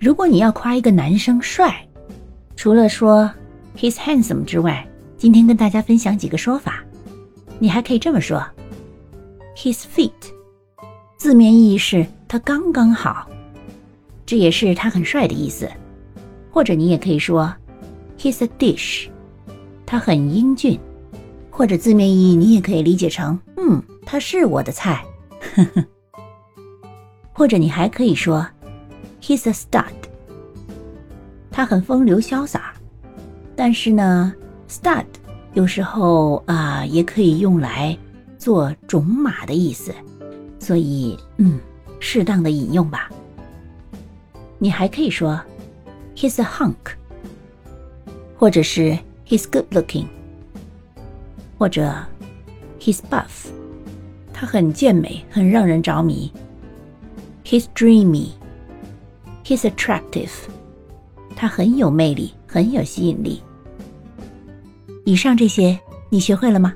如果你要夸一个男生帅，除了说 he's handsome 之外，今天跟大家分享几个说法。你还可以这么说：his feet，字面意义是他刚刚好，这也是他很帅的意思。或者你也可以说 he's a dish，他很英俊。或者字面意义你也可以理解成嗯，他是我的菜。呵呵。或者你还可以说 he's a stud，他很风流潇洒。但是呢，stud。有时候啊，也可以用来做种马的意思，所以嗯，适当的引用吧。你还可以说，He's a hunk，或者是 He's good looking，或者 He's buff，他很健美，很让人着迷。He's dreamy He's attractive，他很有魅力，很有吸引力。以上这些，你学会了吗？